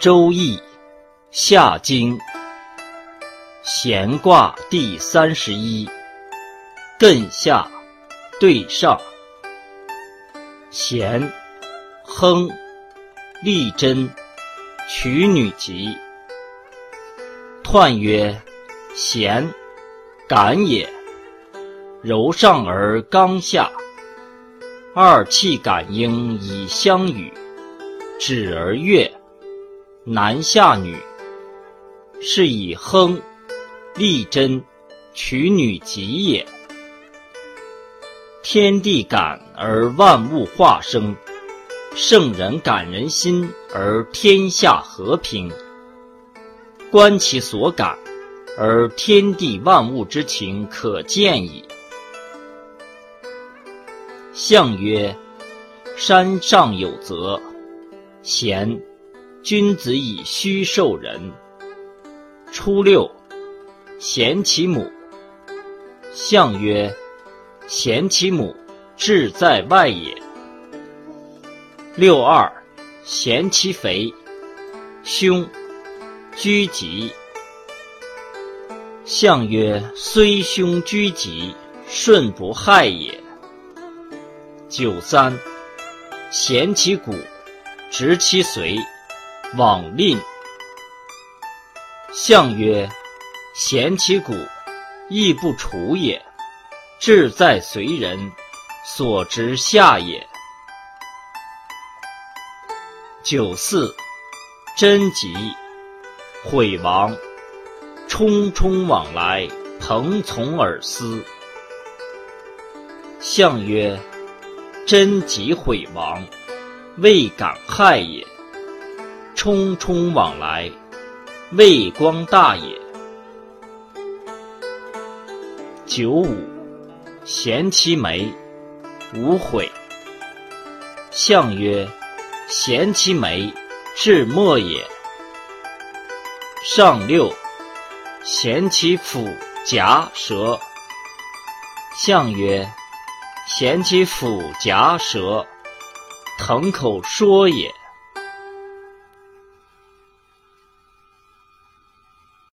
周易下经闲卦第三十一，艮下对上。咸，亨，利贞，取女吉。彖曰：咸，感也。柔上而刚下，二气感应以相与，止而悦。男下女，是以亨、利贞、取女吉也。天地感而万物化生，圣人感人心而天下和平。观其所感，而天地万物之情可见矣。象曰：山上有泽，咸。君子以虚受人。初六，贤其母。象曰：贤其母，志在外也。六二，贤其肥。凶，居吉。象曰：虽凶居吉，顺不害也。九三，贤其骨，直其髓。往吝。象曰：贤其骨，亦不处也。志在随人，所执下也。九四，贞吉，毁亡。冲冲往来，朋从而思。象曰：贞吉悔亡，未敢害也。匆匆往来，未光大也。九五，咸其眉，无悔。象曰：咸其眉，至末也。上六，咸其腹颊舌。象曰：咸其腹颊舌，腾口说也。